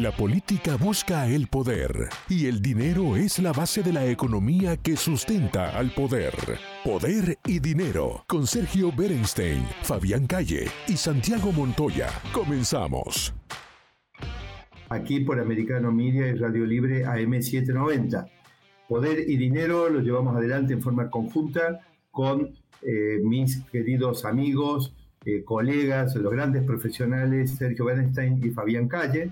La política busca el poder y el dinero es la base de la economía que sustenta al poder. Poder y dinero con Sergio Berenstein, Fabián Calle y Santiago Montoya. Comenzamos. Aquí por Americano Media y Radio Libre AM790. Poder y dinero lo llevamos adelante en forma conjunta con eh, mis queridos amigos, eh, colegas, los grandes profesionales Sergio Bernstein y Fabián Calle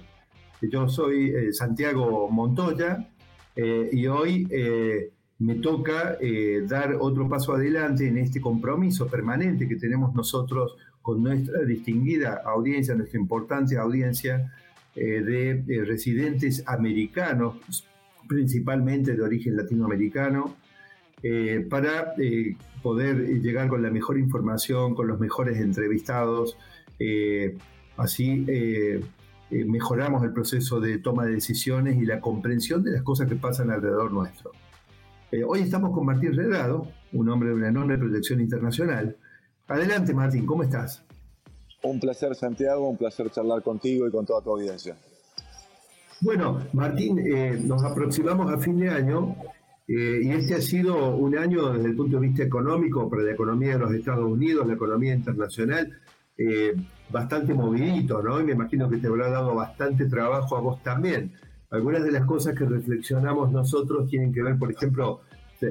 yo soy eh, Santiago Montoya eh, y hoy eh, me toca dar otro paso adelante en este compromiso permanente que tenemos nosotros con nuestra distinguida audiencia, nuestra importante audiencia de, residentes americanos, principalmente de origen latinoamericano, para poder llegar con la mejor información, con los mejores entrevistados, así eh, mejoramos el proceso de toma de decisiones y la comprensión de las cosas que pasan alrededor nuestro. Eh, hoy estamos con Martín Redrado, un hombre de una enorme proyección internacional. Adelante Martín, ¿cómo estás? Un placer Santiago, un placer charlar contigo y con toda tu audiencia. Bueno, Martín, eh, nos aproximamos a fin de año y este ha sido un año desde el punto de vista económico para la economía de los Estados Unidos, la economía internacional, eh, bastante movidito, ¿no? Y me imagino que te habrá dado bastante trabajo a vos también. Algunas de las cosas que reflexionamos nosotros tienen que ver, por ejemplo,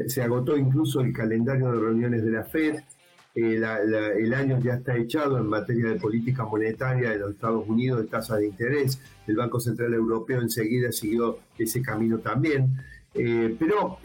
se, agotó incluso el calendario de reuniones de la FED, eh, el año ya está echado en materia de política monetaria de los Estados Unidos, de tasa de interés, el Banco Central Europeo enseguida siguió ese camino también. Eh, pero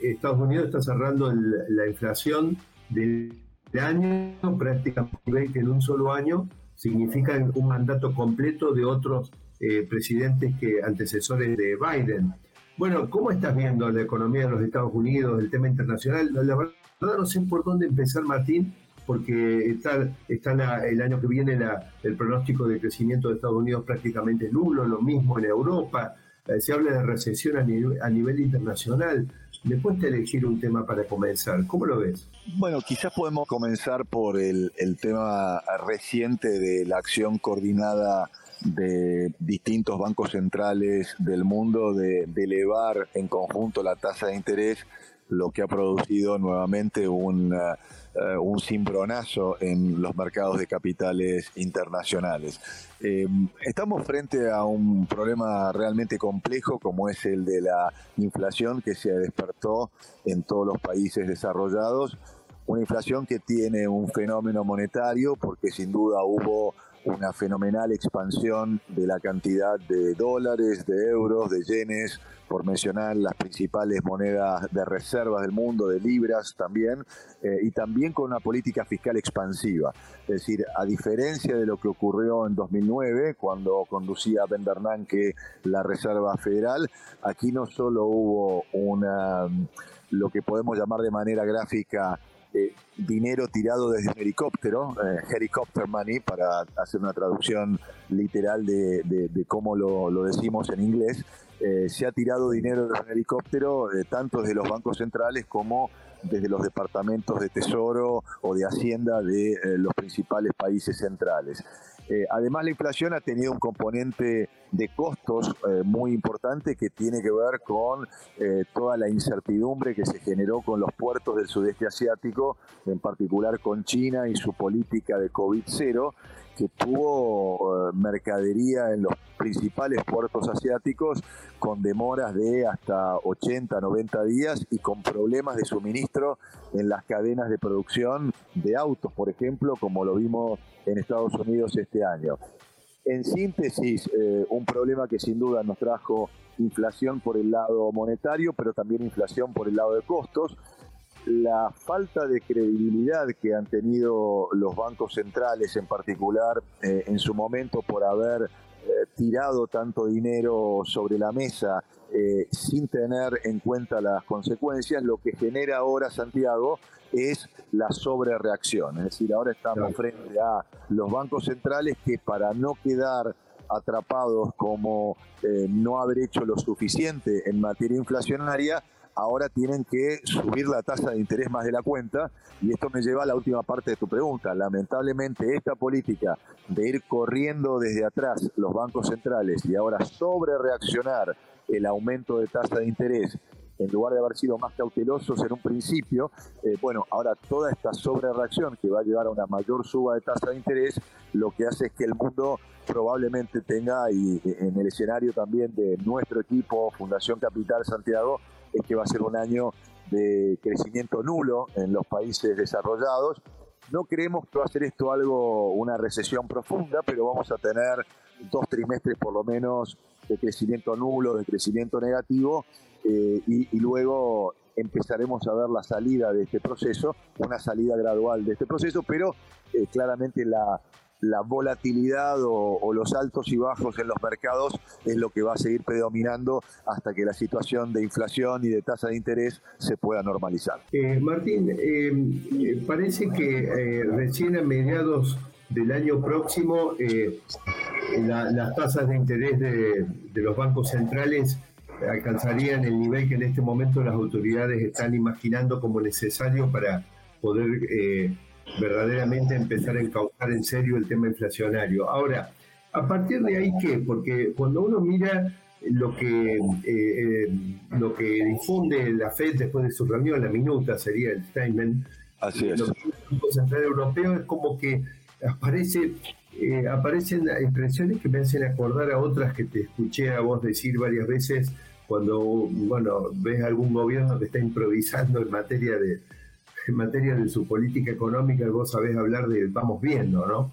Estados Unidos está cerrando la inflación del año, prácticamente en un solo año, significa un mandato completo de otros eh, presidentes que antecesores de Biden. Bueno, ¿cómo estás viendo la economía de los Estados Unidos, el tema internacional? La verdad no sé por dónde empezar, Martín, porque está, está el año que viene el pronóstico de crecimiento de Estados Unidos prácticamente nulo, lo mismo en Europa, eh, se habla de recesión a nivel, a nivel internacional. ¿Me puedes elegir un tema para comenzar? ¿Cómo lo ves? Bueno, quizás podemos comenzar por el, tema reciente de la acción coordinada de distintos bancos centrales del mundo de elevar en conjunto la tasa de interés lo que ha producido nuevamente un, uh, un cimbronazo en los mercados de capitales internacionales. Eh, estamos frente a un problema realmente complejo como es el de la inflación que se despertó en todos los países desarrollados. Una inflación que tiene un fenómeno monetario porque sin duda hubo una fenomenal expansión de la cantidad de dólares, de euros, de yenes, por mencionar las principales monedas de reservas del mundo, de libras también, eh, y también con una política fiscal expansiva. Es decir, a diferencia de lo que ocurrió en 2009, cuando conducía Ben Bernanke la Reserva Federal, aquí no solo hubo una, lo que podemos llamar de manera gráfica, eh, dinero tirado desde un helicóptero, eh, helicopter money, para hacer una traducción literal de, cómo lo, decimos en inglés. Eh, se ha tirado dinero desde un helicóptero, tanto desde los bancos centrales como desde los departamentos de Tesoro o de Hacienda de los principales países centrales. Eh, además, la inflación ha tenido un componente de costos eh, muy importante que tiene que ver con eh, toda la incertidumbre que se generó con los puertos del sudeste asiático, en particular con China y su política de COVID-0, que tuvo mercadería en los principales puertos asiáticos con demoras de hasta 80, 90 días y con problemas de suministro en las cadenas de producción de autos, por ejemplo, como lo vimos en Estados Unidos este año. En síntesis, eh, un problema que sin duda nos trajo inflación por el lado monetario, pero también inflación por el lado de costos. La falta de credibilidad que han tenido los bancos centrales en particular eh, en su momento por haber eh, tirado tanto dinero sobre la mesa sin tener en cuenta las consecuencias, lo que genera ahora Santiago es la sobrereacción. Es decir, ahora estamos frente a los bancos centrales que para no quedar atrapados como eh, no haber hecho lo suficiente en materia inflacionaria, ahora tienen que subir la tasa de interés más de la cuenta y esto me lleva a la última parte de tu pregunta. Lamentablemente esta política de ir corriendo desde atrás los bancos centrales y ahora sobre reaccionar el aumento de tasa de interés en lugar de haber sido más cautelosos en un principio, eh, bueno, ahora toda esta sobrereacción que va a llevar a una mayor suba de tasa de interés, lo que hace es que el mundo probablemente tenga, y en el escenario también de nuestro equipo, Fundación Capital Santiago, es que va a ser un año de crecimiento nulo en los países desarrollados. No creemos que va a ser esto algo, una recesión profunda, pero vamos a tener dos trimestres por lo menos de crecimiento nulo, de crecimiento negativo, eh, y, luego empezaremos a ver la salida de este proceso, una salida gradual de este proceso, pero eh, claramente la, la volatilidad o, los altos y bajos en los mercados es lo que va a seguir predominando hasta que la situación de inflación y de tasa de interés se pueda normalizar. Eh, Martín, eh, parece que eh, recién a mediados del año próximo las tasas de interés de los bancos centrales alcanzarían el nivel que en este momento las autoridades están imaginando como necesario para poder verdaderamente empezar a encauzar en serio el tema inflacionario. Ahora, a partir de ahí, ¿qué? Porque cuando uno mira lo que, eh, eh, lo que difunde la FED después de su reunión, la minuta sería el statement, Así es. Banco Central Europeo, es como que aparece, eh, aparecen expresiones que me hacen acordar a otras que te escuché a vos decir varias veces cuando bueno ves algún gobierno que está improvisando en materia de, en materia de su política económica, vos sabés hablar de vamos viendo, ¿no?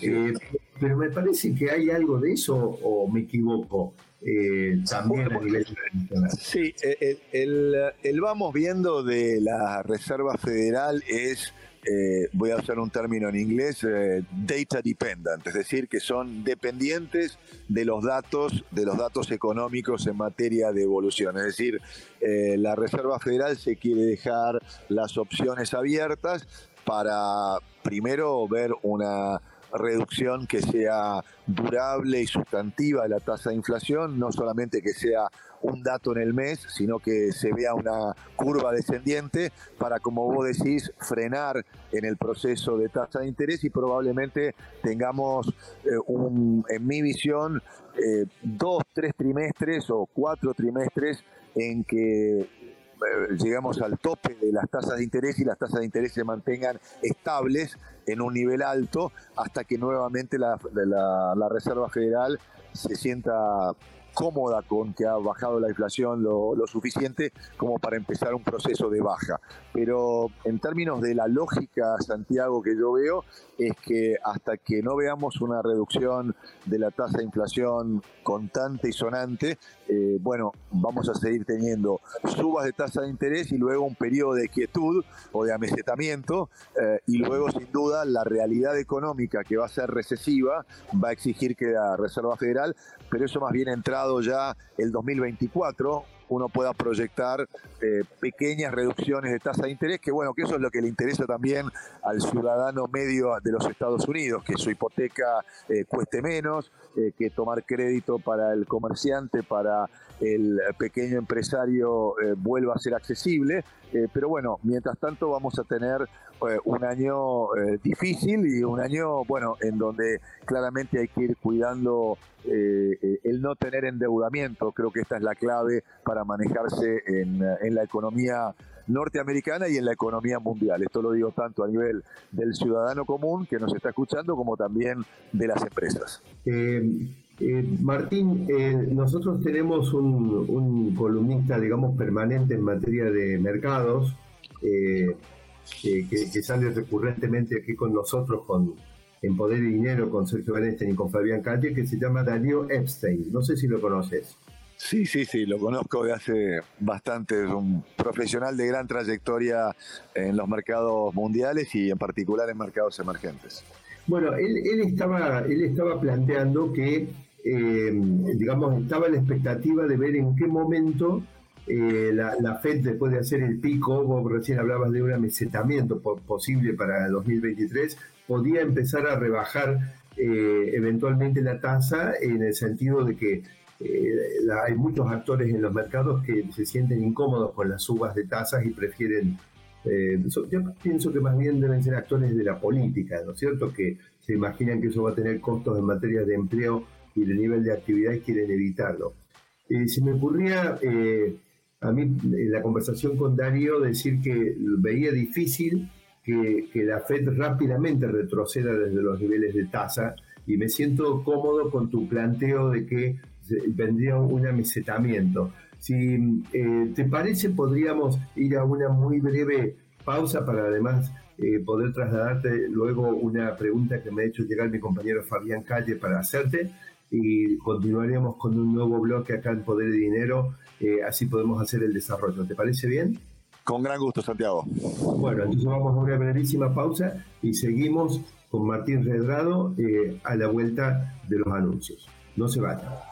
Eh, pero me parece que hay algo de eso o me equivoco. Eh, también a nivel internacional. Sí, eh, el, vamos viendo de la Reserva Federal es eh, voy a usar un término en inglés, eh, data dependent, es decir, que son dependientes de los datos, de los datos económicos en materia de evolución. Es decir, eh, la Reserva Federal se quiere dejar las opciones abiertas para primero ver una reducción que sea durable y sustantiva de la tasa de inflación, no solamente que sea un dato en el mes, sino que se vea una curva descendiente para, como vos decís, frenar en el proceso de tasa de interés y probablemente tengamos, eh, un, en mi visión, eh, dos, tres trimestres o cuatro trimestres en que llegamos al tope de las tasas de interés y las tasas de interés se mantengan estables en un nivel alto hasta que nuevamente la, la Reserva Federal se sienta cómoda con que ha bajado la inflación lo, suficiente como para empezar un proceso de baja. Pero en términos de la lógica, Santiago, que yo veo, es que hasta que no veamos una reducción de la tasa de inflación constante y sonante, eh, bueno, vamos a seguir teniendo subas de tasa de interés y luego un periodo de quietud o de amesetamiento eh, y luego sin duda la realidad económica que va a ser recesiva va a exigir que la Reserva Federal, pero eso más bien entrado ya el 2024, uno pueda proyectar eh, pequeñas reducciones de tasa de interés, que bueno, que eso es lo que le interesa también al ciudadano medio de los Estados Unidos, que su hipoteca eh, cueste menos, eh, que tomar crédito para el comerciante, para el pequeño empresario vuelva a ser accesible. pero bueno, mientras tanto vamos a tener un año difícil y un año, bueno, en donde claramente hay que ir cuidando el no tener endeudamiento. Creo que esta es la clave para manejarse en, la economía norteamericana y en la economía mundial. Esto lo digo tanto a nivel del ciudadano común que nos está escuchando como también de las empresas. Eh, eh, Martín, eh, nosotros tenemos un, columnista, digamos, permanente en materia de mercados, que, sale recurrentemente aquí con nosotros, con En Poder y Dinero, con Sergio Bernstein y con Fabián Calle, que se llama Darío Epstein. No sé si lo conoces. Sí, sí, sí, lo conozco de hace bastante, es un profesional de gran trayectoria en los mercados mundiales y en particular en mercados emergentes. Bueno, él, estaba, él estaba planteando que, eh, digamos, estaba la expectativa de ver en qué momento eh, la, FED, después de hacer el pico, vos recién hablabas de un amesetamiento posible para 2023, podía empezar a rebajar eh, eventualmente la tasa en el sentido de que hay muchos actores en los mercados que se sienten incómodos con las subas de tasas y prefieren yo pienso que más bien deben ser actores de la política, ¿no es cierto? Que se imaginan que eso va a tener costos en materia de empleo y de nivel de actividad y quieren evitarlo. Eh, se me ocurría eh, a mí en la conversación con Darío decir que veía difícil que, que, la Fed rápidamente retroceda desde los niveles de tasa y me siento cómodo con tu planteo de que vendría un amesetamiento. Si eh, te parece, podríamos ir a una muy breve pausa para además eh, poder trasladarte luego una pregunta que me ha hecho llegar mi compañero Fabián Calle para hacerte y continuaríamos con un nuevo bloque acá en Poder y Dinero, eh, así podemos hacer el desarrollo. ¿Te parece bien? Con gran gusto, Santiago. Bueno, entonces vamos a una brevísima pausa y seguimos con Martín Redrado eh, a la vuelta de los anuncios. No se vayan.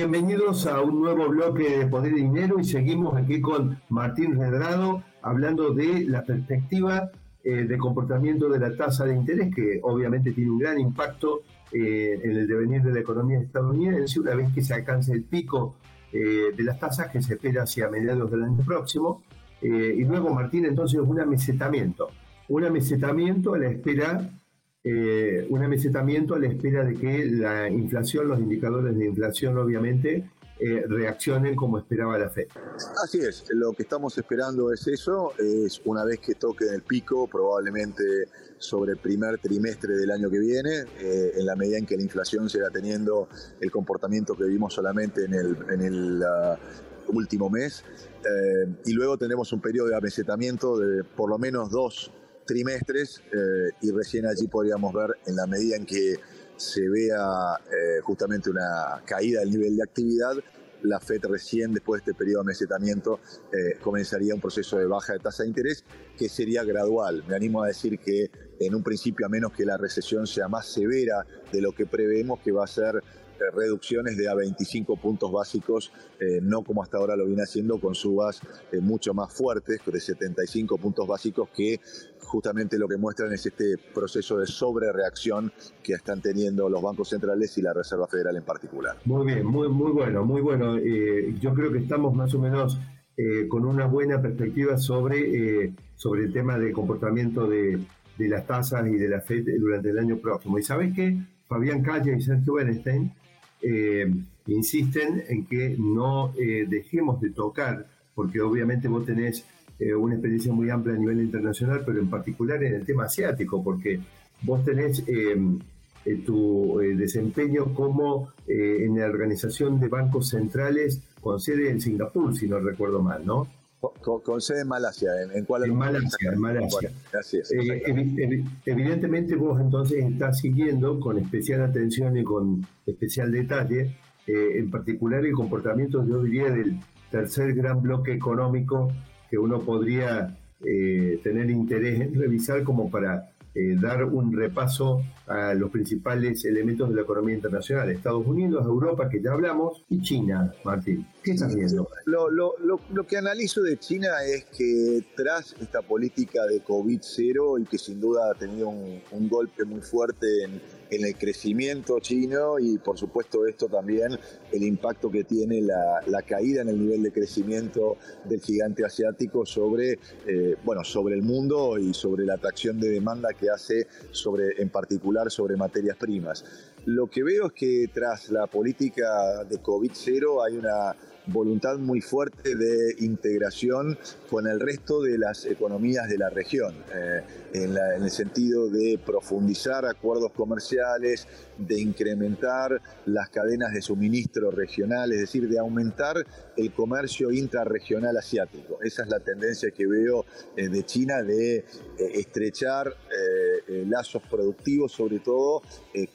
Bienvenidos a un nuevo bloque de Poder y Dinero y seguimos aquí con Martín Redrado hablando de la perspectiva eh, de comportamiento de la tasa de interés que obviamente tiene un gran impacto eh, en el devenir de la economía estadounidense una vez que se alcance el pico eh, de las tasas que se espera hacia mediados del año próximo. y luego Martín entonces un amesetamiento, un amesetamiento a la espera eh, un amesetamiento a la espera de que la inflación, los indicadores de inflación obviamente, eh, reaccionen como esperaba la Fed. Así es, lo que estamos esperando es eso, es una vez que toque el pico, probablemente sobre el primer trimestre del año que viene, eh, en la medida en que la inflación siga teniendo el comportamiento que vimos solamente en el, en el uh, último mes, y luego tenemos un periodo de amesetamiento de por lo menos dos trimestres eh, y recién allí podríamos ver en la medida en que se vea eh, justamente una caída del nivel de actividad, la FED recién después de este periodo de mesetamiento eh, comenzaría un proceso de baja de tasa de interés que sería gradual. Me animo a decir que en un principio, a menos que la recesión sea más severa de lo que prevemos, que va a ser reducciones de a 25 puntos básicos, eh, no como hasta ahora lo viene haciendo con subas eh, mucho más fuertes, de 75 puntos básicos, que justamente lo que muestran es este proceso de sobrereacción que están teniendo los bancos centrales y la Reserva Federal en particular. Muy bien, muy, muy bueno, muy bueno. Eh, yo creo que estamos más o menos con una buena perspectiva sobre, sobre el tema del comportamiento de, de las tasas y de la FED durante el año próximo. ¿Y sabes qué? Fabián Calle y Sergio Bernstein eh, insisten en que no eh, dejemos de tocar, porque obviamente vos tenés eh, una experiencia muy amplia a nivel internacional, pero en particular en el tema asiático, porque vos tenés tu desempeño como en la organización de bancos centrales con sede en Singapur, si no recuerdo mal, ¿no? Con, sede en Malasia, ¿en, en cuál? En Malasia, en Malasia. Eh, evidentemente vos entonces estás siguiendo con especial atención y con especial detalle, eh, en particular el comportamiento, yo diría, del tercer gran bloque económico que uno podría eh, tener interés en revisar como para eh, dar un repaso a los principales elementos de la economía internacional, Estados Unidos, Europa, que ya hablamos, y China, Martín. ¿Qué estás viendo? Lo, lo, lo, que analizo de China es que tras esta política de COVID-0 y que sin duda ha tenido un golpe muy fuerte en en el crecimiento chino y por supuesto esto también el impacto que tiene la, caída en el nivel de crecimiento del gigante asiático sobre, eh, bueno, sobre el mundo y sobre la atracción de demanda que hace sobre, en particular sobre materias primas. Lo que veo es que tras la política de COVID-0 hay una voluntad muy fuerte de integración con el resto de las economías de la región, eh, en, el sentido de profundizar acuerdos comerciales, de incrementar las cadenas de suministro regional, es decir, de aumentar el comercio intrarregional asiático. Esa es la tendencia que veo eh, de China de eh, estrechar lazos productivos sobre todo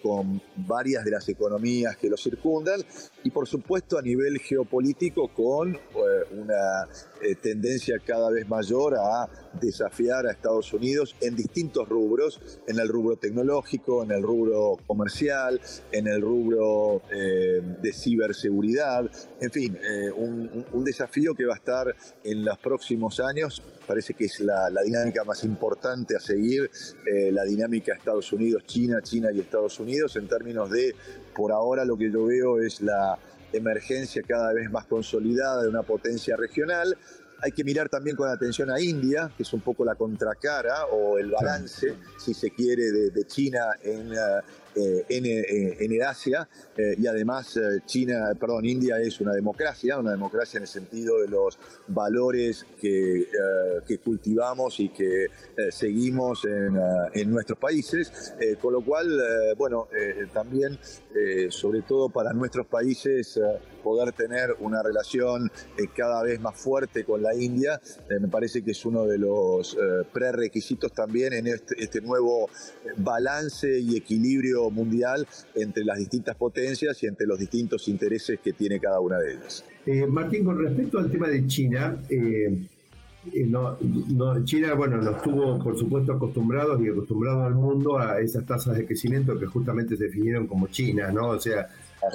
con varias de las economías que lo circundan y por supuesto a nivel geopolítico con una tendencia cada vez mayor a desafiar a Estados Unidos en distintos rubros, en el rubro tecnológico, en el rubro comercial, en el rubro de ciberseguridad, en fin, un, desafío que va a estar en los próximos años. Parece que es la, dinámica más importante a seguir, eh, la dinámica Estados Unidos-China, China y Estados Unidos, en términos de, por ahora lo que yo veo es la emergencia cada vez más consolidada de una potencia regional. Hay que mirar también con atención a India, que es un poco la contracara o el balance, si se quiere, de, China en, eh, eh, eh, en, Asia eh, y además China, perdón, India es una democracia, una democracia en el sentido de los valores que, que cultivamos y que seguimos en, en, nuestros países, con lo cual, bueno, también, sobre todo para nuestros países, poder tener una relación cada vez más fuerte con la India, me parece que es uno de los prerequisitos también en este, este nuevo balance y equilibrio mundial entre las distintas potencias y entre los distintos intereses que tiene cada una de ellas. Eh, Martín, con respecto al tema de China, eh, eh, no, China, bueno, nos tuvo, por supuesto, acostumbrados y acostumbrados al mundo a esas tasas de crecimiento que justamente se definieron como China, ¿no? O sea,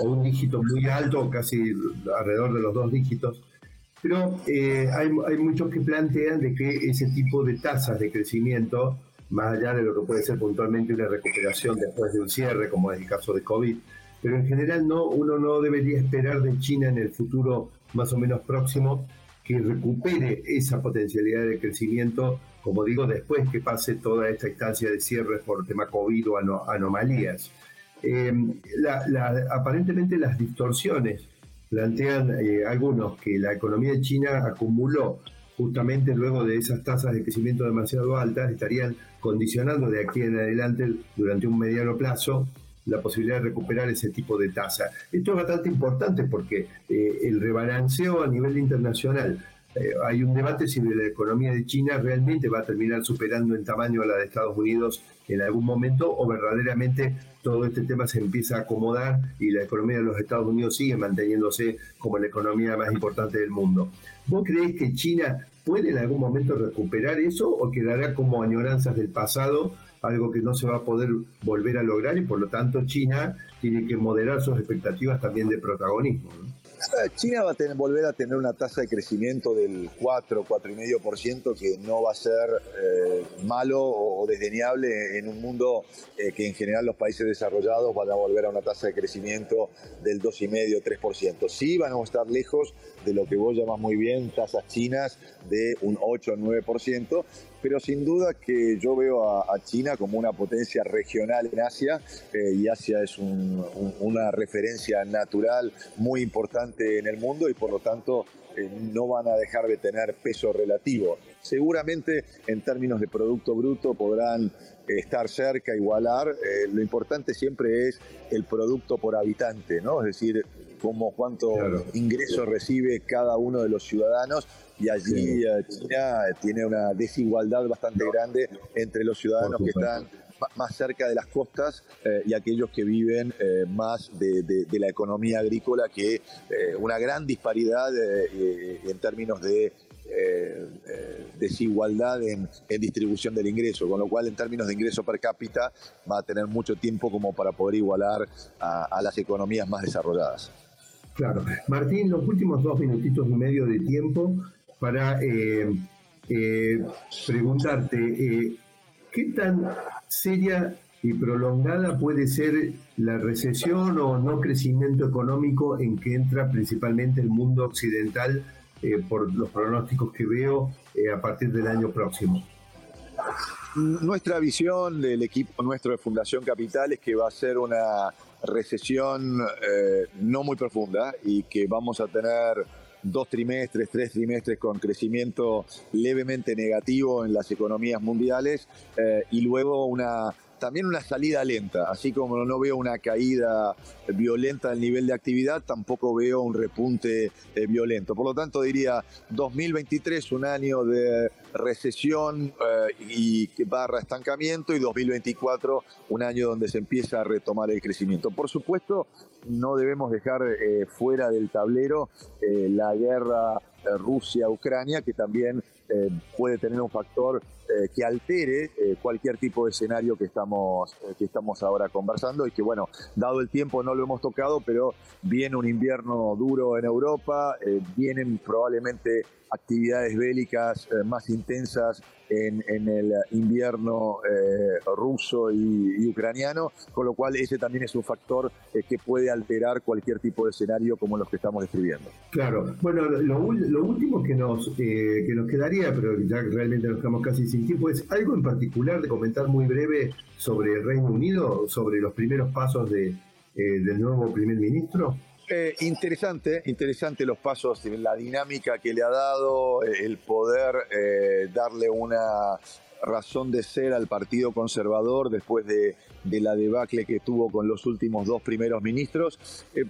un dígito muy alto, casi alrededor de los dos dígitos. Pero hay, hay muchos que plantean de que ese tipo de tasas de crecimiento más allá de lo que puede ser puntualmente una recuperación después de un cierre, como es el caso de COVID. Pero en general no, uno no debería esperar de China en el futuro más o menos próximo que recupere esa potencialidad de crecimiento, como digo, después que pase toda esta instancia de cierre por tema COVID o anomalías. Eh, aparentemente las distorsiones plantean eh, algunos que la economía de China acumuló justamente luego de esas tasas de crecimiento demasiado altas, estarían condicionando de aquí en adelante, durante un mediano plazo, la posibilidad de recuperar ese tipo de tasa. Esto es bastante importante porque eh, el rebalanceo a nivel internacional, eh, hay un debate si la economía de China realmente va a terminar superando en tamaño a la de Estados Unidos en algún momento o verdaderamente todo este tema se empieza a acomodar y la economía de los Estados Unidos sigue manteniéndose como la economía más importante del mundo. ¿Vos creéis que China puede en algún momento recuperar eso o quedará como añoranzas del pasado, algo que no se va a poder volver a lograr y por lo tanto China tiene que moderar sus expectativas también de protagonismo? China va a tener, volver a tener una tasa de crecimiento del 4, 4,5% que no va a ser eh, malo o, desdeñable en un mundo eh, que en general los países desarrollados van a volver a una tasa de crecimiento del 2,5, 3%. Sí van a estar lejos de lo que vos llamas muy bien tasas chinas de un 8 o 9%, pero sin duda que yo veo a, China como una potencia regional en Asia eh, y Asia es una referencia natural muy importante en el mundo y por lo tanto eh, no van a dejar de tener peso relativo. Seguramente en términos de Producto Bruto podrán eh, estar cerca, igualar. lo importante siempre es el producto por habitante, ¿no? Es decir, cómo cuánto ingreso recibe cada uno de los ciudadanos y allí eh, China tiene una desigualdad bastante grande entre los ciudadanos que están más cerca de las costas eh, y aquellos que viven eh, más de, la economía agrícola, que una gran disparidad en términos de desigualdad en, distribución del ingreso, con lo cual en términos de ingreso per cápita va a tener mucho tiempo como para poder igualar a las economías más desarrolladas. Claro. Martín, los últimos dos minutitos y medio de tiempo para eh, eh, preguntarte, eh, ¿qué tan seria y prolongada puede ser la recesión o no crecimiento económico en que entra principalmente el mundo occidental por los pronósticos que veo a partir del año próximo? Nuestra visión del equipo nuestro de Fundación Capital es que va a ser una recesión no muy profunda y que vamos a tener dos trimestres, tres trimestres con crecimiento levemente negativo en las economías mundiales eh, y luego una también una salida lenta, así como no veo una caída violenta del nivel de actividad, tampoco veo un repunte eh, violento. Por lo tanto, diría 2023 un año de recesión eh, y barra estancamiento y 2024 un año donde se empieza a retomar el crecimiento. Por supuesto, no debemos dejar eh, fuera del tablero la guerra Rusia-Ucrania, que también puede tener un factor eh, que altere eh, cualquier tipo de escenario que estamos, eh, que estamos ahora conversando y que bueno, dado el tiempo no lo hemos tocado, pero viene un invierno duro en Europa, vienen probablemente actividades bélicas más intensas en, el invierno ruso y, ucraniano, con lo cual ese también es un factor que puede alterar cualquier tipo de escenario como los que estamos describiendo. Claro, bueno, lo, último que nos, que nos quedaría, pero ya realmente nos quedamos casi sin tiempo, es algo en particular de comentar muy breve sobre el Reino Unido, sobre los primeros pasos de, eh, del nuevo primer ministro. Eh, interesante, interesante los pasos, la dinámica que le ha dado, eh, el poder darle una razón de ser al Partido Conservador después de, de, la debacle que tuvo con los últimos dos primeros ministros.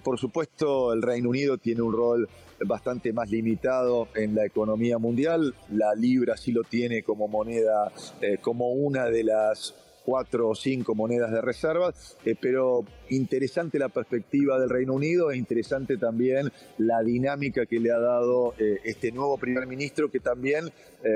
por supuesto, el Reino Unido tiene un rol bastante más limitado en la economía mundial. La libra sí lo tiene como moneda, eh, como una de las cuatro o cinco monedas de reserva, eh, pero interesante la perspectiva del Reino Unido e interesante también la dinámica que le ha dado eh, este nuevo primer ministro que también,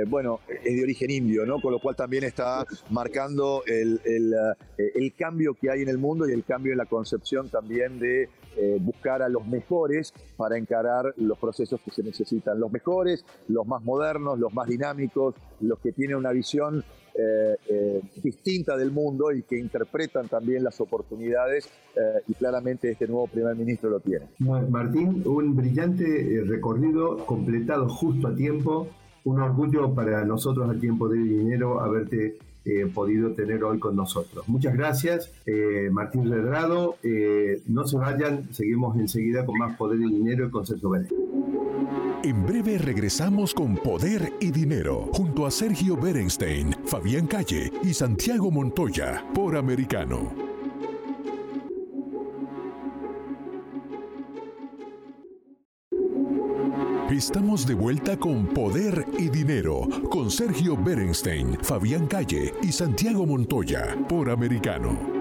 bueno, es de origen indio, ¿no? Con lo cual también está marcando el, el cambio que hay en el mundo y el cambio en la concepción también de eh, buscar a los mejores para encarar los procesos que se necesitan. Los mejores, los más modernos, los más dinámicos, los que tienen una visión eh, eh, distinta del mundo y que interpretan también las oportunidades y claramente este nuevo primer ministro lo tiene. Martín, un brillante recorrido completado justo a tiempo, un orgullo para nosotros a tiempo de dinero haberte eh, podido tener hoy con nosotros. Muchas gracias, eh, Martín Redrado. Eh, no se vayan, seguimos enseguida con más Poder y Dinero y con Sergio En breve regresamos con Poder y Dinero junto a Sergio Berenstein, Fabián Calle y Santiago Montoya por Americano. Estamos de vuelta con Poder y Dinero, con Sergio Berenstein, Fabián Calle y Santiago Montoya, por Americano.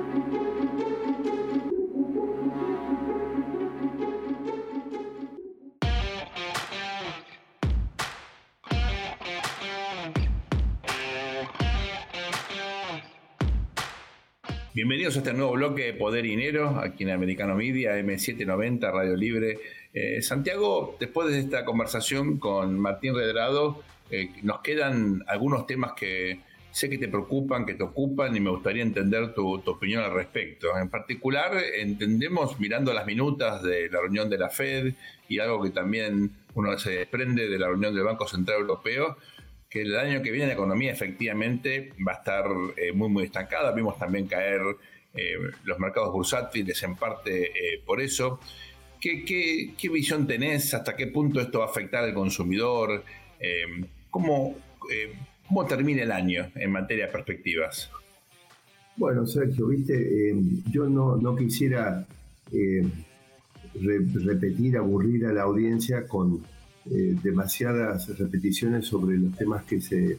Bienvenidos a este nuevo bloque de Poder y Dinero, aquí en Americano Media, M790, Radio Libre eh, Santiago, después de esta conversación con Martín Redrado, eh, nos quedan algunos temas que sé que te preocupan, que te ocupan y me gustaría entender tu, opinión al respecto. En particular, entendemos mirando las minutas de la reunión de la Fed y algo que también uno se desprende de la reunión del Banco Central Europeo, que el año que viene la economía efectivamente va a estar eh, muy, muy estancada. Vimos también caer los mercados bursátiles en parte por eso. ¿Qué, visión tenés? ¿Hasta qué punto esto va a afectar al consumidor? Eh, ¿cómo, eh, ¿Cómo termina el año en materia de perspectivas? Bueno, Sergio, viste, eh, yo no, quisiera repetir, aburrir a la audiencia con demasiadas repeticiones sobre los temas que se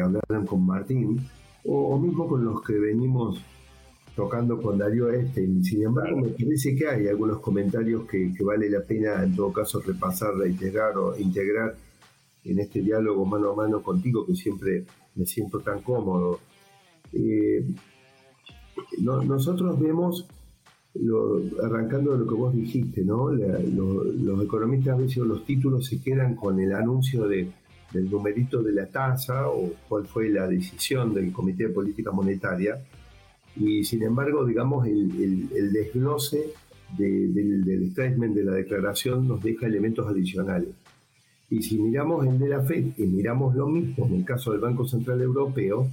hablaron con Martín, o, mismo con los que venimos tocando con Darío Este. Sin embargo, me parece que hay algunos comentarios que, vale la pena en todo caso repasar, reiterar o integrar en este diálogo mano a mano contigo que siempre me siento tan cómodo. Eh, nosotros vemos, arrancando de lo que vos dijiste, ¿no? los economistas a veces los títulos se quedan con el anuncio de, del numerito de la tasa o cuál fue la decisión del Comité de Política Monetaria y sin embargo, digamos, el, desglose del, statement de la declaración nos deja elementos adicionales. Y si miramos el de la FED y miramos lo mismo en el caso del Banco Central Europeo,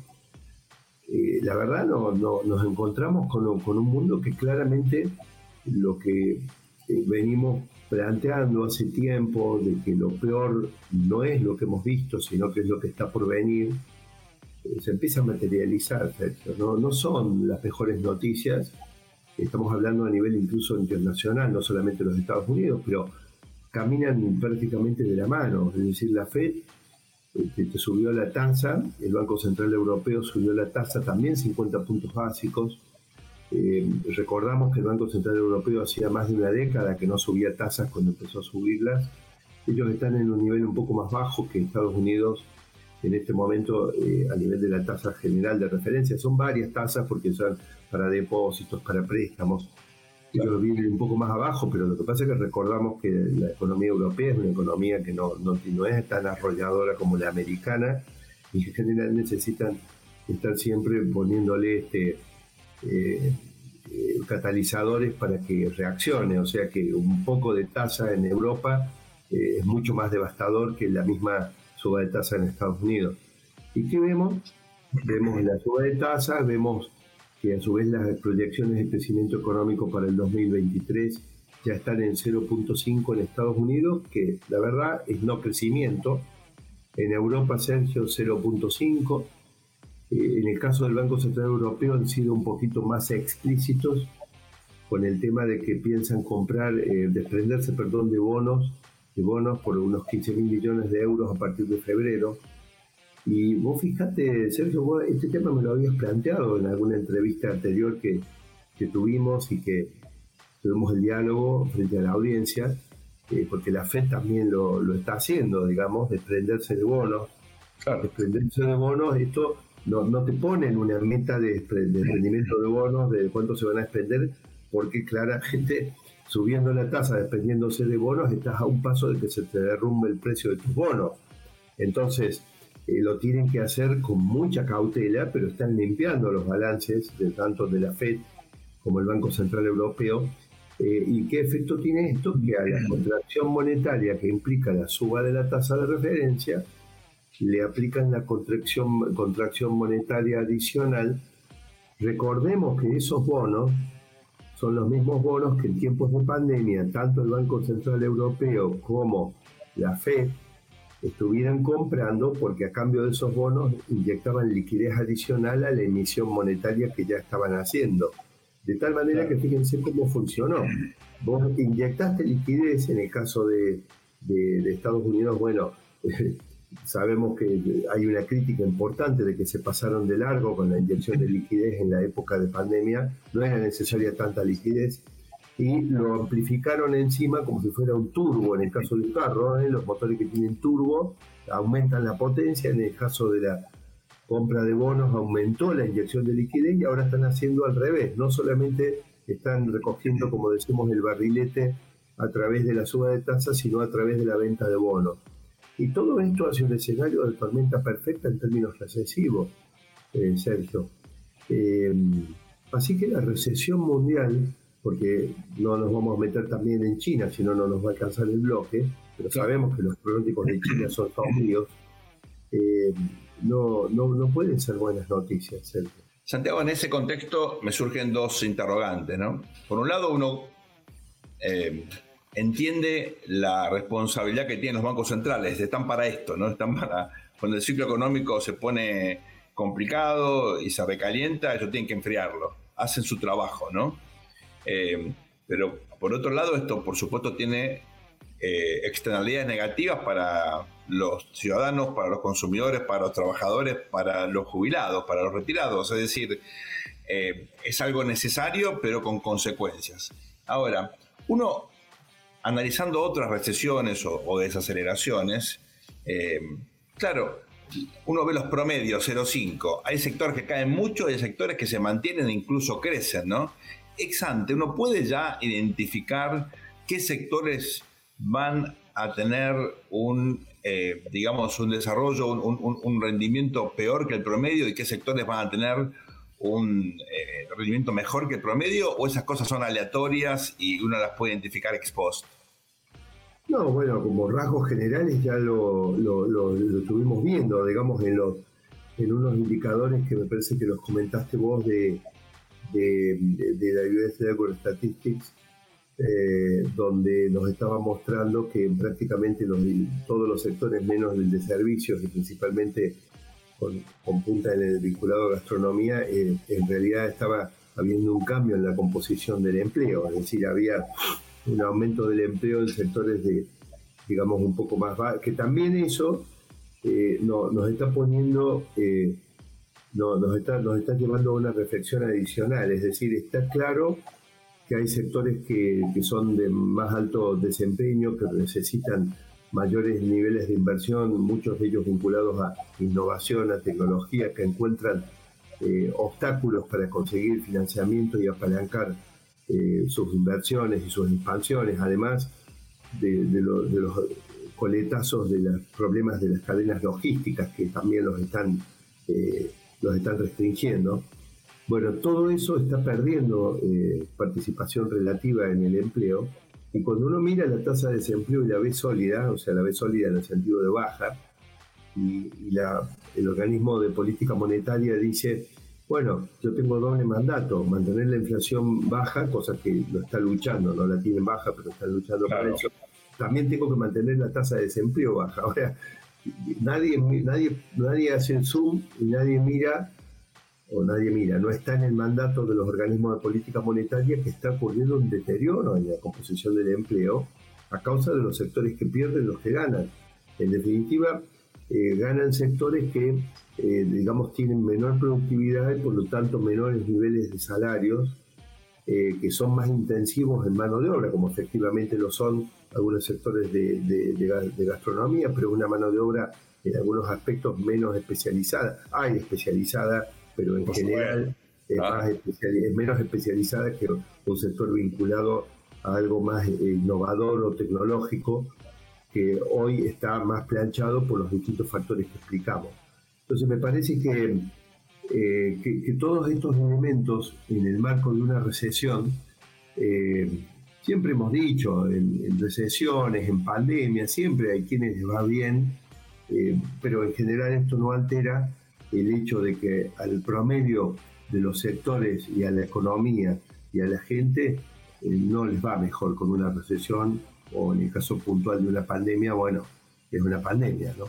eh, la verdad no, nos encontramos con, un mundo que claramente lo que eh, venimos planteando hace tiempo, de que lo peor no es lo que hemos visto, sino que es lo que está por venir, se empieza a materializar, ¿no? no son las mejores noticias, estamos hablando a nivel incluso internacional, no solamente los Estados Unidos, pero caminan prácticamente de la mano, es decir, la FED este, subió la tasa, el Banco Central Europeo subió la tasa también 50 puntos básicos. Eh, recordamos que el Banco Central Europeo hacía más de una década que no subía tasas cuando empezó a subirlas. Ellos están en un nivel un poco más bajo que Estados Unidos en este momento eh, a nivel de la tasa general de referencia. Son varias tasas porque son para depósitos, para préstamos. Ellos vienen un poco más abajo, pero lo que pasa es que recordamos que la economía europea es una economía que no, no, no es tan arrolladora como la americana y en general necesitan estar siempre poniéndole este, eh, eh, catalizadores para que reaccione. O sea que un poco de tasa en Europa es mucho más devastador que la misma suba de tasa en Estados Unidos. ¿Y qué vemos? Vemos la suba de tasa, vemos que a su vez las proyecciones de crecimiento económico para el 2023 ya están en 0.5 en Estados Unidos, que la verdad es no crecimiento. En Europa, Sergio, 0.5. Eh, en el caso del Banco Central Europeo han sido un poquito más explícitos con el tema de que piensan comprar, eh, desprenderse, perdón, de bonos de bonos por unos 15 mil millones de euros a partir de febrero. Y vos fijate, Sergio, este tema me lo habías planteado en alguna entrevista anterior que, que tuvimos y que tuvimos el diálogo frente a la audiencia, eh, porque la FED también lo, lo, está haciendo, digamos, desprenderse de bonos. Desprenderse de bonos, esto no, no te pone en una meta de, de rendimiento de bonos, de cuánto se van a expender, porque claramente subiendo la tasa, desprendiéndose de bonos, estás a un paso de que se te derrumbe el precio de tus bonos. Entonces, eh, lo tienen que hacer con mucha cautela, pero están limpiando los balances de tanto de la Fed como el Banco Central Europeo. Eh, ¿Y qué efecto tiene esto? Que a la contracción monetaria que implica la suba de la tasa de referencia, le aplican la contracción, contracción monetaria adicional. Recordemos que esos bonos son los mismos bonos que en tiempos de pandemia, tanto el Banco Central Europeo como la FED estuvieran comprando porque a cambio de esos bonos inyectaban liquidez adicional a la emisión monetaria que ya estaban haciendo. De tal manera que fíjense cómo funcionó. Vos inyectaste liquidez en el caso de, de Estados Unidos, bueno, Sabemos que hay una crítica importante de que se pasaron de largo con la inyección de liquidez en la época de pandemia. No era necesaria tanta liquidez y lo amplificaron encima como si fuera un turbo en el caso del carro. ¿eh? Los motores que tienen turbo aumentan la potencia. En el caso de la compra de bonos aumentó la inyección de liquidez y ahora están haciendo al revés. No solamente están recogiendo, como decimos, el barrilete a través de la suba de tasas, sino a través de la venta de bonos. Y todo esto hace un escenario de tormenta perfecta en términos recesivos, eh, Sergio. Eh, así que la recesión mundial, porque no nos vamos a meter también en China, si no, no nos va a alcanzar el bloque, pero sabemos que los pronósticos de China son todos eh, no, no, no pueden ser buenas noticias, Sergio. Santiago, en ese contexto me surgen dos interrogantes, ¿no? Por un lado, uno entiende la responsabilidad que tienen los bancos centrales, están para esto, ¿no? Están para, cuando el ciclo económico se pone complicado y se recalienta, ellos tienen que enfriarlo, hacen su trabajo, ¿no? Eh, pero por otro lado, esto por supuesto tiene eh, externalidades negativas para los ciudadanos, para los consumidores, para los trabajadores, para los jubilados, para los retirados. Es decir, eh, es algo necesario, pero con consecuencias. Ahora, uno analizando otras recesiones o, desaceleraciones, eh, claro, uno ve los promedios 0,5. Hay sectores que caen mucho, hay sectores que se mantienen e incluso crecen, ¿no? Ex ante, uno puede ya identificar qué sectores van a tener un, eh, digamos, un desarrollo, un, rendimiento peor que el promedio y qué sectores van a tener un eh, rendimiento mejor que el promedio o esas cosas son aleatorias y uno las puede identificar ex post? No, bueno, como rasgos generales ya lo, lo, estuvimos viendo, digamos, en, los, en unos indicadores que me parece que los comentaste vos de, de, la Universidad de Statistics, eh, donde nos estaba mostrando que prácticamente los, todos los sectores, menos el de servicios y principalmente con, punta en el vinculado a gastronomía, eh, en realidad estaba habiendo un cambio en la composición del empleo, es decir, había un aumento del empleo en sectores de, digamos, un poco más bajos, que también eso eh, nos está poniendo, eh, nos, está, nos está llevando a una reflexión adicional, es decir, está claro que hay sectores que, que son de más alto desempeño, que necesitan mayores niveles de inversión, muchos de ellos vinculados a innovación, a tecnología, que encuentran eh, obstáculos para conseguir financiamiento y apalancar eh, sus inversiones y sus expansiones, además de, los coletazos de los problemas de las cadenas logísticas que también los están, eh, los están restringiendo. Bueno, todo eso está perdiendo participación relativa en el empleo y cuando uno mira la tasa de desempleo y la ve sólida, o sea, la ve sólida en el sentido de baja, y, el organismo de política monetaria dice, bueno, yo tengo doble mandato, mantener la inflación baja, cosa que lo está luchando, no la tienen baja, pero está luchando para eso. También tengo que mantener la tasa de desempleo baja. Ahora, nadie, nadie, nadie hace el zoom y nadie mira o nadie mira, no está en el mandato de los organismos de política monetaria que está ocurriendo un deterioro en la composición del empleo a causa de los sectores que pierden los que ganan. En definitiva, eh, ganan sectores que, eh, digamos, tienen menor productividad y por lo tanto menores niveles de salarios, eh, que son más intensivos en mano de obra, como efectivamente lo son algunos sectores de, de gastronomía, pero una mano de obra en algunos aspectos menos especializada. Hay especializada pero en general es, menos especializada que un sector vinculado a algo más eh, innovador o tecnológico hoy está más planchado por los distintos factores que explicamos. Entonces me parece que, eh, que, todos estos elementos en el marco de una recesión, eh, siempre hemos dicho, en, recesiones, en pandemia, siempre hay quienes les va bien, pero en general esto no altera el hecho de que al promedio de los sectores y a la economía y a la gente eh, no les va mejor con una recesión o en el caso puntual de una pandemia, bueno, es una pandemia, ¿no?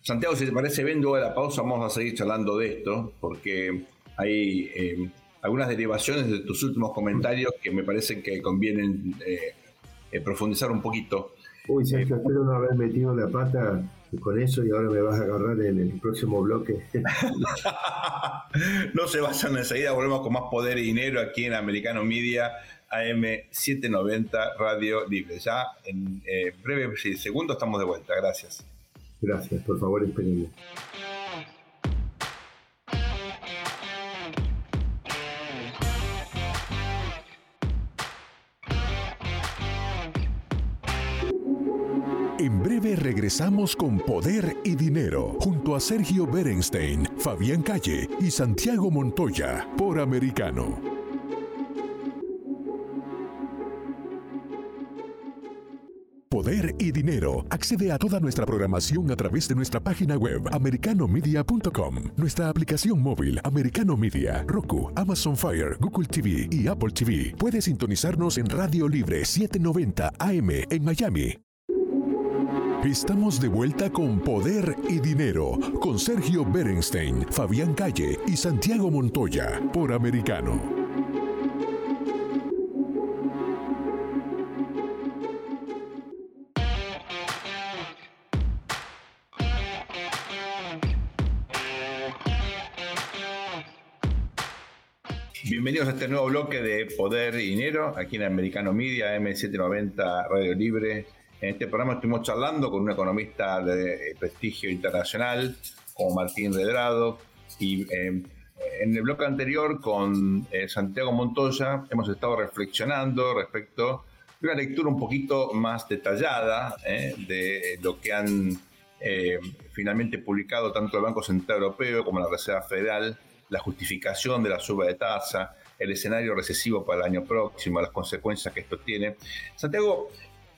Santiago, si te parece bien, luego de la pausa vamos a seguir charlando de esto, porque hay eh, algunas derivaciones de tus últimos comentarios que me parecen que convienen eh, profundizar un poquito. Uy, Sergio, espero no haber metido la pata con eso y ahora me vas a agarrar en el próximo bloque. no se vayan enseguida, volvemos con más poder y dinero aquí en Americano Media AM790 Radio Libre. Ya en eh, breve segundos estamos de vuelta. Gracias. Gracias, por favor, espérenme. En breve regresamos con Poder y Dinero junto a Sergio Berenstein, Fabián Calle y Santiago Montoya por Americano. Poder y Dinero. Accede a toda nuestra programación a través de nuestra página web americanomedia.com, nuestra aplicación móvil Americano Media, Roku, Amazon Fire, Google TV y Apple TV. Puede sintonizarnos en Radio Libre 790 AM en Miami Estamos de vuelta con Poder y Dinero con Sergio Berenstein, Fabián Calle y Santiago Montoya por Americano. Bienvenidos a este nuevo bloque de Poder y Dinero aquí en Americano Media, M790 Radio Libre. En este programa estuvimos charlando con un economista de prestigio internacional, como Martín Redrado, y eh, en el bloque anterior con eh, Santiago Montoya hemos estado reflexionando respecto de una lectura un poquito más detallada eh, de lo que han finalmente publicado tanto el Banco Central Europeo como la Reserva Federal, la justificación de la suba de tasa, el escenario recesivo para el año próximo, las consecuencias que esto tiene. Santiago,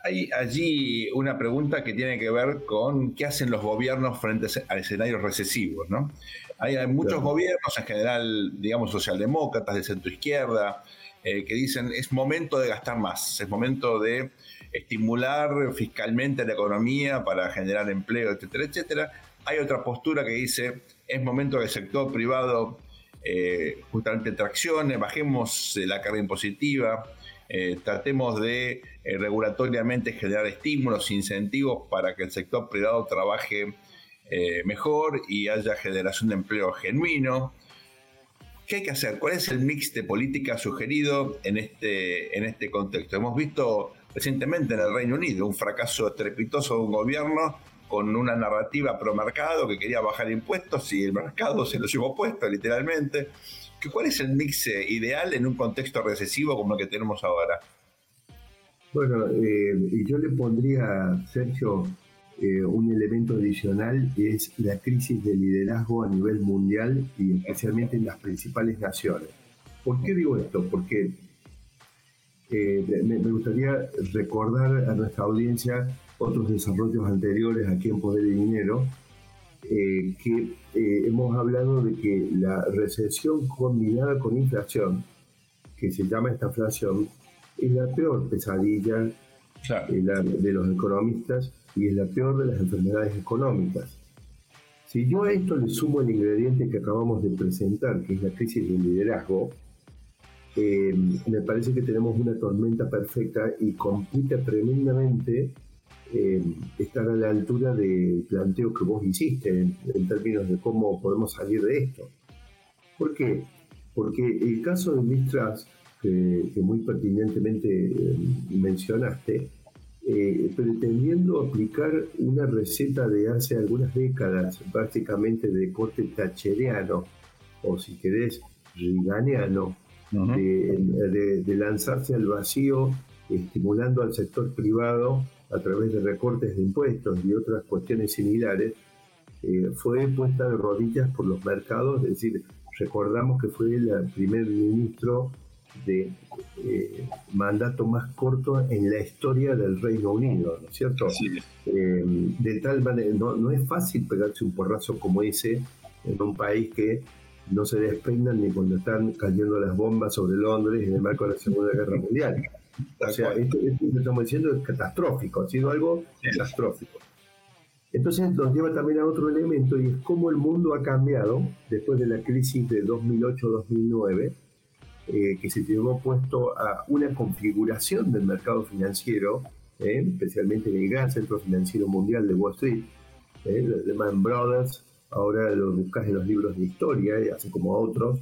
hay allí una pregunta que tiene que ver con qué hacen los gobiernos frente a escenarios recesivos, ¿no? Hay, muchos gobiernos, en general, digamos, socialdemócratas de centro izquierda, eh, que dicen es momento de gastar más, es momento de estimular fiscalmente la economía para generar empleo, etcétera, etcétera. Hay otra postura que dice, es momento que el sector privado eh, justamente traccione, bajemos la carga impositiva, eh, tratemos de eh, regulatoriamente generar estímulos, incentivos para que el sector privado trabaje mejor y haya generación de empleo genuino. ¿Qué hay que hacer? ¿Cuál es el mix de política sugerido en este, en este contexto? Hemos visto recientemente en el Reino Unido un fracaso estrepitoso de un gobierno con una narrativa pro mercado que quería bajar impuestos y el mercado se lo llevó puesto literalmente. ¿Cuál es el mix eh, ideal en un contexto recesivo como el que tenemos ahora? Bueno, eh, yo le pondría, Sergio, eh, un elemento adicional es la crisis de liderazgo a nivel mundial y especialmente en las principales naciones. ¿Por qué digo esto? Porque eh, me, gustaría recordar a nuestra audiencia otros desarrollos anteriores aquí en Poder y Dinero, eh, que hemos hablado de que la recesión combinada con inflación, que se llama esta inflación, es la peor pesadilla de los economistas y es la peor de las enfermedades económicas. Si yo a esto le sumo el ingrediente que acabamos de presentar, que es la crisis del liderazgo, eh, me parece que tenemos una tormenta perfecta y complica tremendamente eh, estar a la altura del planteo que vos hiciste en, términos de cómo podemos salir de esto. ¿Por qué? Porque el caso de Mistras, que, que muy pertinentemente eh, mencionaste, eh, pretendiendo aplicar una receta de hace algunas décadas, básicamente de corte tacheriano, o si querés, riganiano, de, lanzarse al vacío, estimulando al sector privado a través de recortes de impuestos y otras cuestiones similares, eh, fue puesta de rodillas por los mercados, es decir, recordamos que fue el primer ministro de eh, mandato más corto en la historia del Reino Unido, ¿no es cierto? Eh, de tal manera, no, es fácil pegarse un porrazo como ese en un país que no se despeinan ni cuando están cayendo las bombas sobre Londres en el marco de la Segunda Guerra Mundial. O sea, esto, esto, que estamos diciendo es catastrófico, ha sido algo catastrófico. Entonces nos lleva también a otro elemento y es cómo el mundo ha cambiado después de la crisis de 2008-2009 eh, que se llevó puesto a una configuración del mercado financiero, eh, especialmente en el gran centro financiero mundial de Wall Street, eh, Lehman Brothers, ahora lo buscas en los libros de historia, así como otros,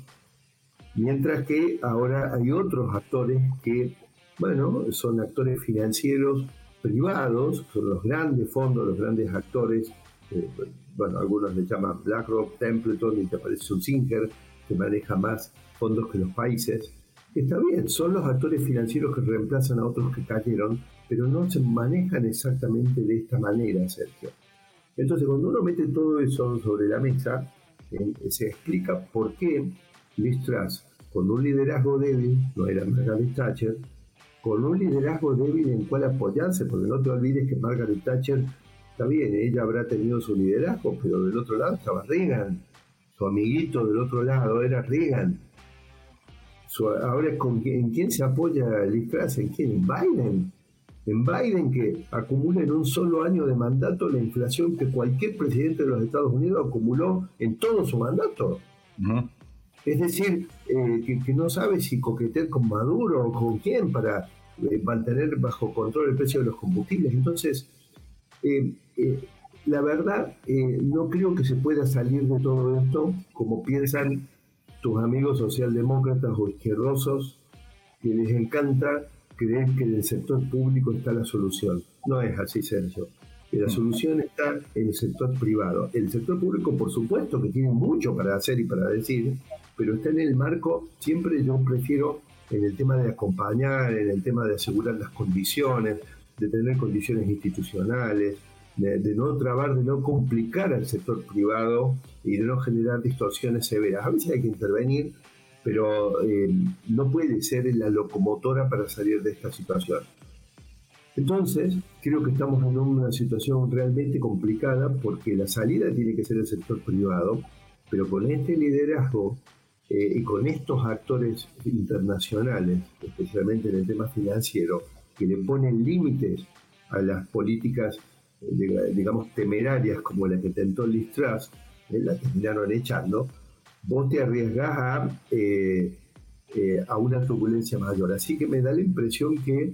mientras que ahora hay otros actores que, bueno, son actores financieros privados, son los grandes fondos, los grandes actores, bueno, algunos le llaman BlackRock, Templeton, y te aparece Singer, que maneja más fondos que los países. Está bien, son los actores financieros que reemplazan a otros que cayeron, pero no se manejan exactamente de esta manera, Sergio. Entonces, cuando uno mete todo eso sobre la mesa, eh, se explica por qué Liz con un liderazgo débil, no era Margaret Thatcher, con un liderazgo débil en cual apoyarse, porque no te olvides que Margaret Thatcher, está bien, ella habrá tenido su liderazgo, pero del otro lado estaba Reagan, su amiguito del otro lado era Reagan, ahora, ¿con ¿en quién se apoya Liz Truss? ¿En quién? En Biden. En Biden que acumula en un solo año de mandato la inflación que cualquier presidente de los Estados Unidos acumuló en todo su mandato. Es decir, eh, que, no sabe si coquetear con Maduro o con quién para eh, mantener bajo control el precio de los combustibles. Entonces, eh, la verdad, no creo que se pueda salir de todo esto como piensan tus amigos socialdemócratas o izquierdosos que les encanta creer que en el sector público está la solución. No es así, Sergio. La solución está en el sector privado. El sector público, por supuesto, que tiene mucho para hacer y para decir, pero está en el marco, siempre yo prefiero en el tema de acompañar, en el tema de asegurar las condiciones, de tener condiciones institucionales, de, no trabar, de no complicar al sector privado y de no generar distorsiones severas. A veces hay que intervenir, pero eh, no puede ser la locomotora para salir de esta situación. Entonces, creo que estamos en una situación realmente complicada porque la salida tiene que ser el sector privado, pero con este liderazgo eh, y con estos actores internacionales, especialmente en el tema financiero, que le ponen límites a las políticas digamos, temerarias como la que tentó Liz Truss, la terminaron echando, vos te arriesgás a, a una turbulencia mayor. Así que me da la impresión que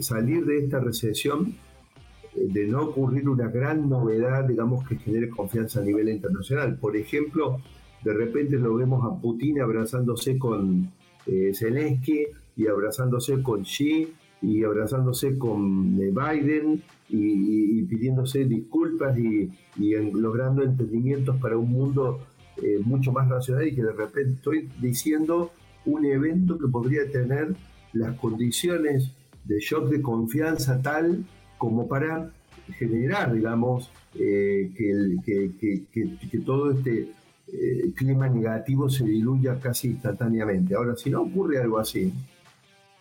salir de esta recesión de no ocurrir una gran novedad, digamos, que genere confianza a nivel internacional. Por ejemplo, de repente lo vemos a Putin abrazándose con eh, Zelensky y abrazándose con Xi y abrazándose con eh, Biden y, pidiéndose disculpas y, logrando entendimientos para un mundo eh, mucho más racional y que de repente estoy diciendo un evento que podría tener las condiciones de shock de confianza tal como para generar, digamos, eh, que, todo este eh, clima negativo se diluya casi instantáneamente. Ahora, si no ocurre algo así,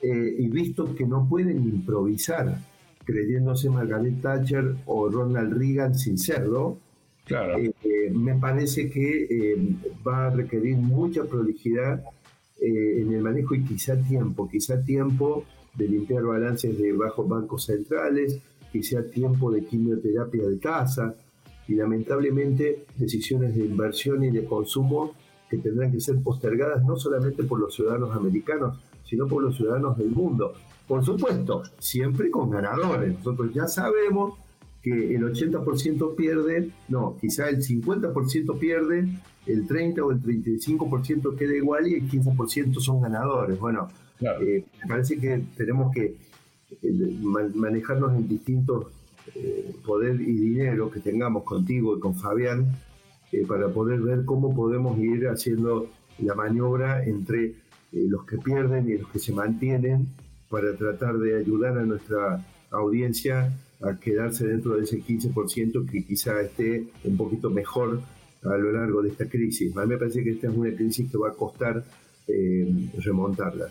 eh, y visto que no pueden improvisar creyéndose Margaret Thatcher o Ronald Reagan sin serlo, me parece que va a requerir mucha prolijidad en el manejo y quizá tiempo, quizá tiempo de limpiar balances de bajos bancos centrales, que sea tiempo de quimioterapia de casa y lamentablemente decisiones de inversión y de consumo que tendrán que ser postergadas no solamente por los ciudadanos americanos, sino por los ciudadanos del mundo. Por supuesto, siempre con ganadores. Nosotros ya sabemos que el 80% pierde, no, quizá el 50% pierde, el 30 o el 35% queda igual y el 15% son ganadores. Bueno, eh, me parece que tenemos que eh, manejarnos en distintos eh, poder y dinero que tengamos contigo y con Fabián para poder ver cómo podemos ir haciendo la maniobra entre los que pierden y los que se mantienen para tratar de ayudar a nuestra audiencia a quedarse dentro de ese 15% que quizá esté un poquito mejor a lo largo de esta crisis. A mí me parece que esta es una crisis que va a costar eh, remontarla.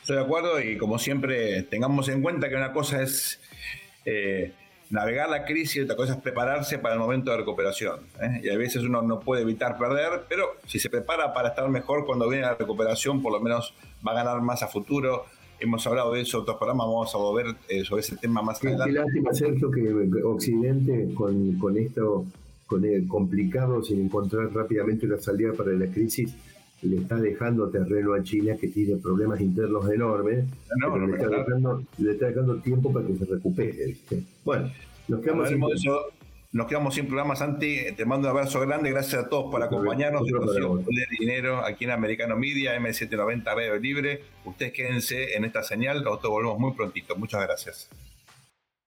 Estoy de acuerdo y como siempre tengamos en cuenta que una cosa es eh, navegar la crisis y otra cosa es prepararse para el momento de recuperación. ¿eh? Y a veces uno no puede evitar perder, pero si se prepara para estar mejor cuando viene la recuperación, por lo menos va a ganar más a futuro. Hemos hablado de eso en otros programas, vamos a volver eh, sobre ese tema más adelante. Qué lástima, Sergio, que Occidente con, con esto con el complicado sin encontrar rápidamente una salida para la crisis le está dejando terreno a China que tiene problemas internos enormes, pero le, está dejando, tiempo para que se recupere. Bueno, nos quedamos, sin, nos quedamos sin programas, Santi. Te mando un abrazo grande. Gracias a todos por acompañarnos. de Dinero aquí en Americano Media, M790 Radio Libre. Ustedes quédense en esta señal. Nosotros volvemos muy prontito. Muchas gracias.